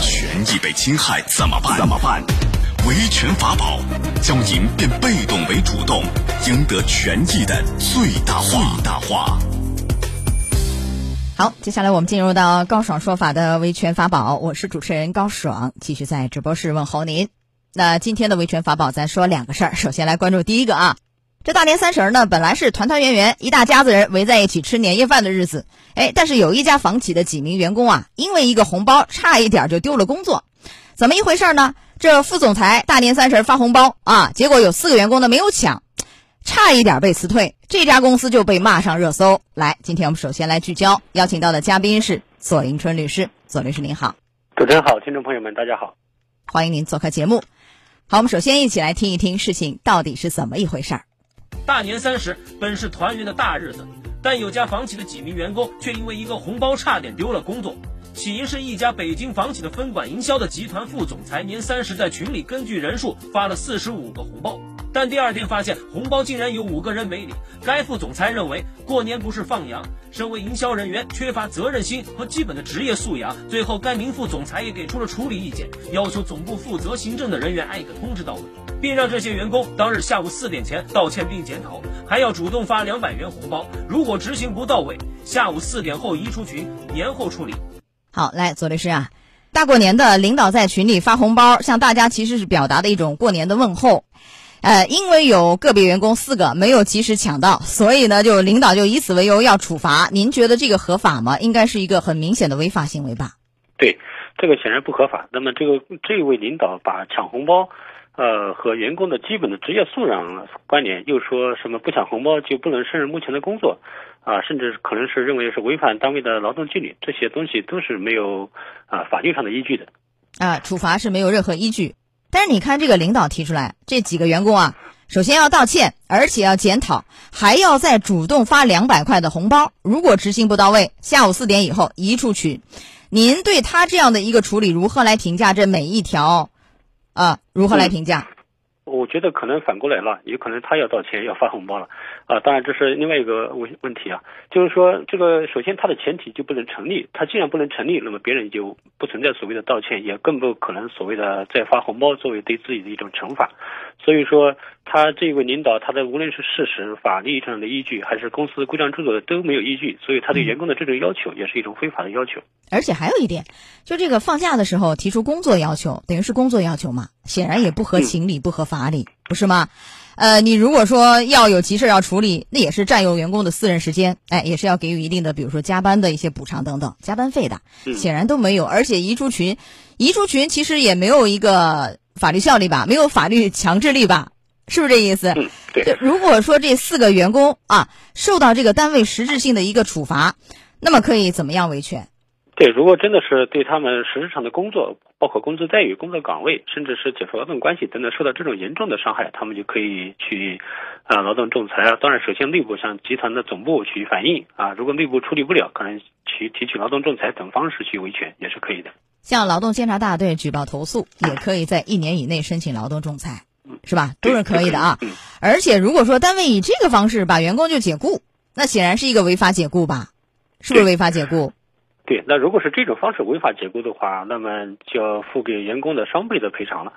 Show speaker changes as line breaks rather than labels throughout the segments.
权益被侵害怎么办？怎么办？维权法宝，将赢变被动为主动，赢得权益的最大化。最大化。
好，接下来我们进入到高爽说法的维权法宝，我是主持人高爽，继续在直播室问候您。那今天的维权法宝，咱说两个事儿。首先来关注第一个啊，这大年三十呢，本来是团团圆圆一大家子人围在一起吃年夜饭的日子，哎，但是有一家房企的几名员工啊，因为一个红包，差一点就丢了工作，怎么一回事呢？这副总裁大年三十发红包啊，结果有四个员工呢没有抢，差一点被辞退，这家公司就被骂上热搜。来，今天我们首先来聚焦，邀请到的嘉宾是左迎春律师，左律师您好，
主持人好，听众朋友们大家好，
欢迎您做客节目。好，我们首先一起来听一听事情到底是怎么一回事儿。
大年三十本是团圆的大日子，但有家房企的几名员工却因为一个红包差点丢了工作。起因是一家北京房企的分管营销的集团副总裁年三十在群里根据人数发了四十五个红包。但第二天发现红包竟然有五个人没领，该副总裁认为过年不是放羊，身为营销人员缺乏责任心和基本的职业素养。最后，该名副总裁也给出了处理意见，要求总部负责行政的人员挨个通知到位，并让这些员工当日下午四点前道歉并检讨，还要主动发两百元红包。如果执行不到位，下午四点后移出群，年后处理。
好，来，左律师啊，大过年的，领导在群里发红包，向大家其实是表达的一种过年的问候。呃，因为有个别员工四个没有及时抢到，所以呢，就领导就以此为由要处罚。您觉得这个合法吗？应该是一个很明显的违法行为吧？
对，这个显然不合法。那么，这个这位领导把抢红包，呃，和员工的基本的职业素养关联，又说什么不抢红包就不能胜任目前的工作，啊，甚至可能是认为是违反单位的劳动纪律，这些东西都是没有啊法律上的依据的。
啊，处罚是没有任何依据。但是你看，这个领导提出来，这几个员工啊，首先要道歉，而且要检讨，还要再主动发两百块的红包。如果执行不到位，下午四点以后移出群。您对他这样的一个处理如何来评价？这每一条，啊，如何来评价？
我觉得可能反过来了，有可能他要道歉，要发红包了。啊，当然这是另外一个问问题啊，就是说这个首先他的前提就不能成立，他既然不能成立，那么别人就不存在所谓的道歉，也更不可能所谓的再发红包作为对自己的一种惩罚。所以说，他这位领导他的无论是事实、法律上的依据，还是公司规章制度的都没有依据，所以他对员工的这种要求也是一种非法的要求。
而且还有一点，就这个放假的时候提出工作要求，等于是工作要求嘛，显然也不合情理、不合法理，不是吗？呃，你如果说要有急事要处理，那也是占用员工的私人时间，哎，也是要给予一定的，比如说加班的一些补偿等等，加班费的，显然都没有。而且移出群，移出群其实也没有一个法律效力吧，没有法律强制力吧，是不是这意思？
对。
如果说这四个员工啊受到这个单位实质性的一个处罚，那么可以怎么样维权？
对，如果真的是对他们实质上的工作，包括工资待遇、工作岗位，甚至是解除劳动关系等等受到这种严重的伤害，他们就可以去啊劳动仲裁啊。当然，首先内部向集团的总部去反映啊，如果内部处理不了，可能去提取劳动仲裁等方式去维权也是可以的。
向劳动监察大队举报投诉，也可以在一年以内申请劳动仲裁，是吧？都是可以的啊。而且如果说单位以这个方式把员工就解雇，那显然是一个违法解雇吧？是不是违法解雇？
对，那如果是这种方式违法解雇的话，那么就要付给员工的双倍的赔偿了，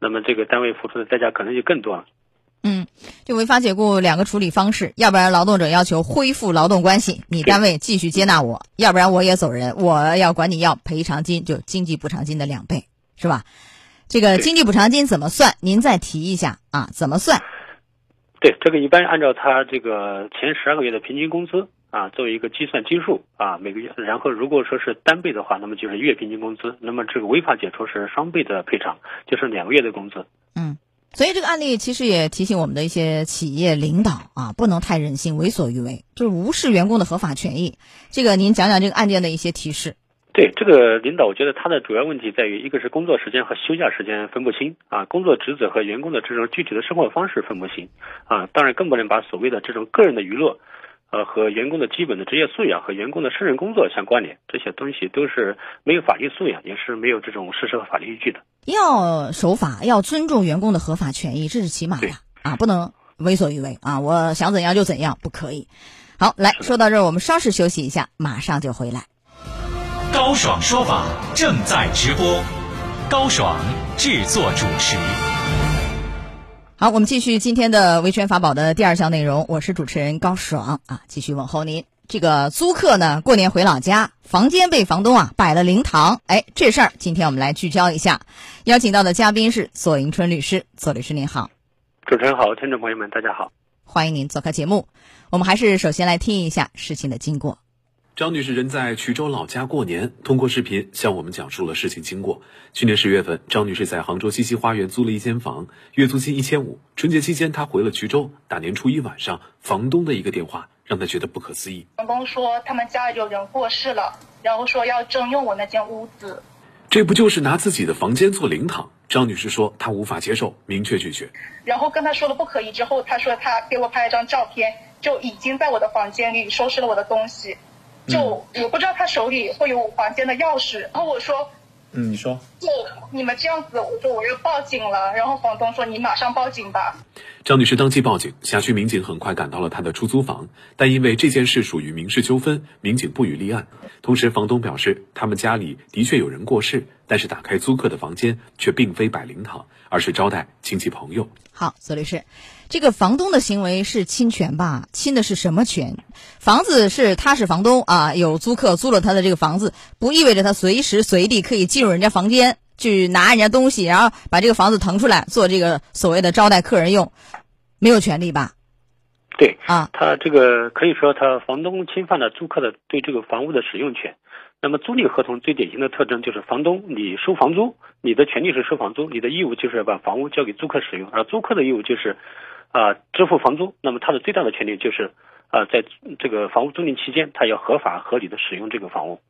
那么这个单位付出的代价可能就更多了。
嗯，就违法解雇两个处理方式，要不然劳动者要求恢复劳动关系，你单位继续接纳我；要不然我也走人，我要管你要赔偿金，就经济补偿金的两倍，是吧？这个经济补偿金怎么算？您再提一下啊，怎么算？
对，这个一般按照他这个前十二个月的平均工资。啊，作为一个计算基数啊，每个月，然后如果说是单倍的话，那么就是月平均工资，那么这个违法解除是双倍的赔偿，就是两个月的工资。
嗯，所以这个案例其实也提醒我们的一些企业领导啊，不能太任性、为所欲为，就是无视员工的合法权益。这个您讲讲这个案件的一些提示。
对这个领导，我觉得他的主要问题在于，一个是工作时间和休假时间分不清啊，工作职责和员工的这种具体的生活方式分不清啊，当然更不能把所谓的这种个人的娱乐。呃，和员工的基本的职业素养和员工的胜任工作相关联，这些东西都是没有法律素养，也是没有这种事实和法律依据的。
要守法，要尊重员工的合法权益，这是起码的啊，不能为所欲为啊！我想怎样就怎样，不可以。好，来说到这儿，我们稍事休息一下，马上就回来。
高爽说法正在直播，高爽制作主持。
好，我们继续今天的维权法宝的第二项内容。我是主持人高爽啊，继续问候您。这个租客呢，过年回老家，房间被房东啊摆了灵堂，哎，这事儿今天我们来聚焦一下。邀请到的嘉宾是左迎春律师，左律师您好。
主持人好，听众朋友们大家好，
欢迎您做客节目。我们还是首先来听一下事情的经过。
张女士人在衢州老家过年，通过视频向我们讲述了事情经过。去年十月份，张女士在杭州西溪花园租了一间房，月租金一千五。春节期间，她回了衢州。大年初一晚上，房东的一个电话让她觉得不可思议。
房东说他们家有人过世了，然后说要征用我那间屋子。
这不就是拿自己的房间做灵堂？张女士说她无法接受，明确拒绝。
然后跟他说了不可以之后，他说他给我拍了张照片，就已经在我的房间里收拾了我的东西。就我不知道他手里会有房间的钥匙，然后我说，
嗯，你说，
就你们这样子，我说我要报警了，然后房东说你马上报警吧。
张女士当即报警，辖区民警很快赶到了她的出租房，但因为这件事属于民事纠纷，民警不予立案。同时，房东表示他们家里的确有人过世，但是打开租客的房间却并非摆灵堂，而是招待亲戚朋友。
好，左律师。这个房东的行为是侵权吧？侵的是什么权？房子是他是房东啊，有租客租了他的这个房子，不意味着他随时随地可以进入人家房间去拿人家东西，然后把这个房子腾出来做这个所谓的招待客人用，没有权利吧？
对
啊，
他这个可以说他房东侵犯了租客的对这个房屋的使用权。那么租赁合同最典型的特征就是房东你收房租，你的权利是收房租，你的义务就是要把房屋交给租客使用，而租客的义务就是。啊，支付房租，那么他的最大的权利就是，啊，在这个房屋租赁期间，他要合法合理的使用这个房屋。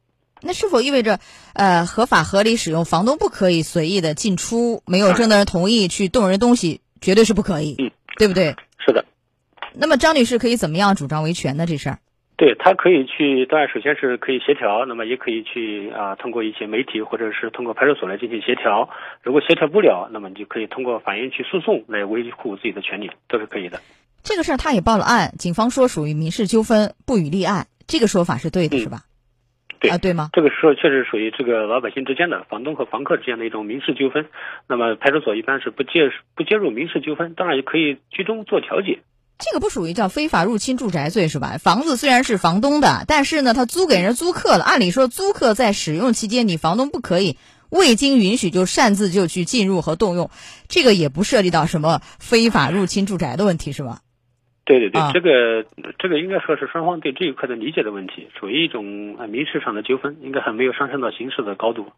那是否意味着，呃，合法合理使用，房东不可以随意的进出，没有征得人同意去动人东西，绝对是不可以，
嗯，
对不对？
是的。
那么张女士可以怎么样主张维权呢？这事儿？
对他可以去，当然首先是可以协调，那么也可以去啊，通过一些媒体或者是通过派出所来进行协调。如果协调不了，那么你就可以通过法院去诉讼来维护自己的权利，都是可以的。
这个事儿他也报了案，警方说属于民事纠纷，不予立案，这个说法是对的，是吧？
对
啊，对吗？
这个说确实属于这个老百姓之间的房东和房客之间的一种民事纠纷。那么派出所一般是不介不介入民事纠纷，当然也可以居中做调解。
这个不属于叫非法入侵住宅罪是吧？房子虽然是房东的，但是呢，他租给人租客了。按理说，租客在使用期间，你房东不可以未经允许就擅自就去进入和动用，这个也不涉及到什么非法入侵住宅的问题是吧？
对对对，这个这个应该说是双方对这一块的理解的问题，属于一种民事上的纠纷，应该还没有上升到刑事的高度。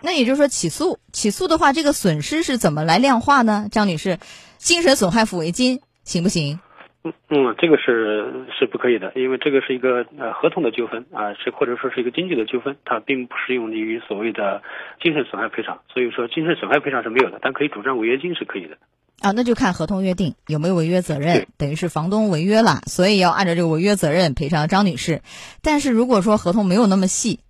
那也就是说，起诉起诉的话，这个损失是怎么来量化呢？张女士，精神损害抚慰金。行不行？
嗯嗯，这个是是不可以的，因为这个是一个呃合同的纠纷啊，是或者说是一个经济的纠纷，它并不适用于所谓的精神损害赔偿，所以说精神损害赔偿是没有的，但可以主张违约金是可以的。
啊，那就看合同约定有没有违约责任，等于是房东违约了，所以要按照这个违约责任赔偿张女士。但是如果说合同没有那么细，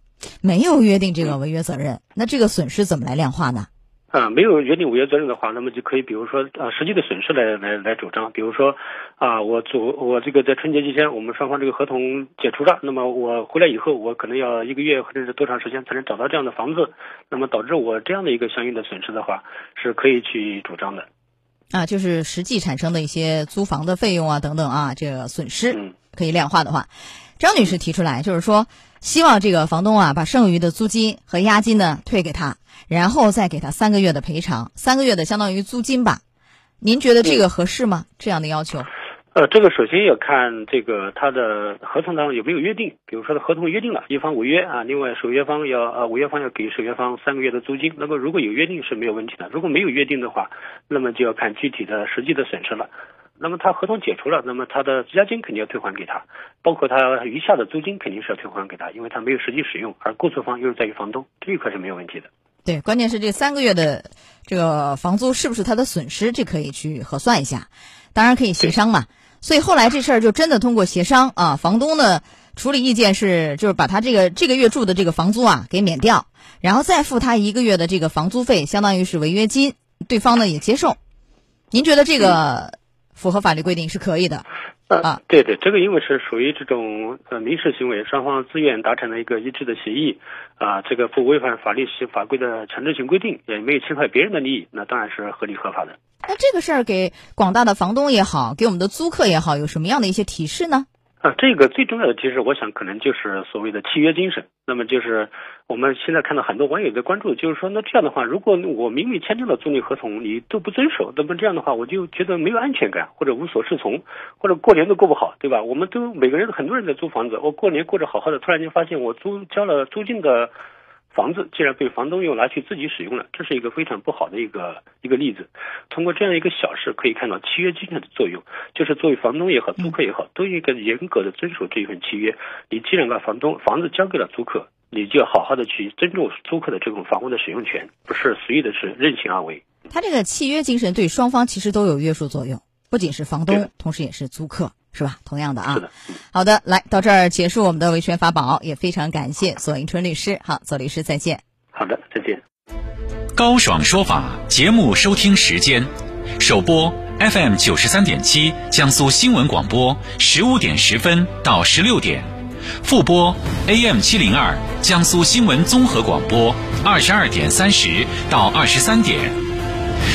没有约定这个违约责任，那这个损失怎么来量化呢？
啊，没有约定违约责任的话，那么就可以，比如说啊，实际的损失来来来主张。比如说，啊，我主我这个在春节期间，我们双方这个合同解除了，那么我回来以后，我可能要一个月或者是多长时间才能找到这样的房子，那么导致我这样的一个相应的损失的话，是可以去主张的。
啊，就是实际产生的一些租房的费用啊等等啊，这个损失可以量化的话，张女士提出来就是说，希望这个房东啊把剩余的租金和押金呢退给他。然后再给他三个月的赔偿，三个月的相当于租金吧？您觉得这个合适吗？这样的要求？
呃，这个首先要看这个他的合同当中有没有约定，比如说合同约定了一方违约啊，另外守约方要呃违约方要给守约方三个月的租金。那么如果有约定是没有问题的，如果没有约定的话，那么就要看具体的实际的损失了。那么他合同解除了，那么他的押金肯定要退还给他，包括他余下的租金肯定是要退还给他，因为他没有实际使用，而过错方又是在于房东，这一块是没有问题的。
对，关键是这三个月的这个房租是不是他的损失，这可以去核算一下。当然可以协商嘛。所以后来这事儿就真的通过协商啊，房东呢处理意见是就是把他这个这个月住的这个房租啊给免掉，然后再付他一个月的这个房租费，相当于是违约金。对方呢也接受。您觉得这个符合法律规定是可以的。
啊，对对，这个因为是属于这种呃民事行为，双方自愿达成了一个一致的协议，啊，这个不违反法律法规的强制性规定，也没有侵害别人的利益，那当然是合理合法的。
那这个事儿给广大的房东也好，给我们的租客也好，有什么样的一些提示呢？
啊，这个最重要的其实，我想可能就是所谓的契约精神。那么就是我们现在看到很多网友在关注，就是说，那这样的话，如果我明明签订了租赁合同，你都不遵守，那么这样的话，我就觉得没有安全感，或者无所适从，或者过年都过不好，对吧？我们都每个人很多人在租房子，我过年过着好好的，突然间发现我租交了租金的。房子竟然被房东又拿去自己使用了，这是一个非常不好的一个一个例子。通过这样一个小事，可以看到契约精神的作用，就是作为房东也好，租客也好，都应该严格的遵守这一份契约。你既然把房东房子交给了租客，你就要好好的去尊重租客的这种房屋的使用权，不是随意的是任性而为。
他这个契约精神对双方其实都有约束作用，不仅是房东，同时也是租客。是吧？同样的啊，
是的。
好的，来到这儿结束我们的维权法宝，也非常感谢索迎春律师。好，左律师再见。
好的，再见。
高爽说法节目收听时间：首播 FM 九十三点七，江苏新闻广播十五点十分到十六点；复播 AM 七零二，江苏新闻综合广播二十二点三十到二十三点。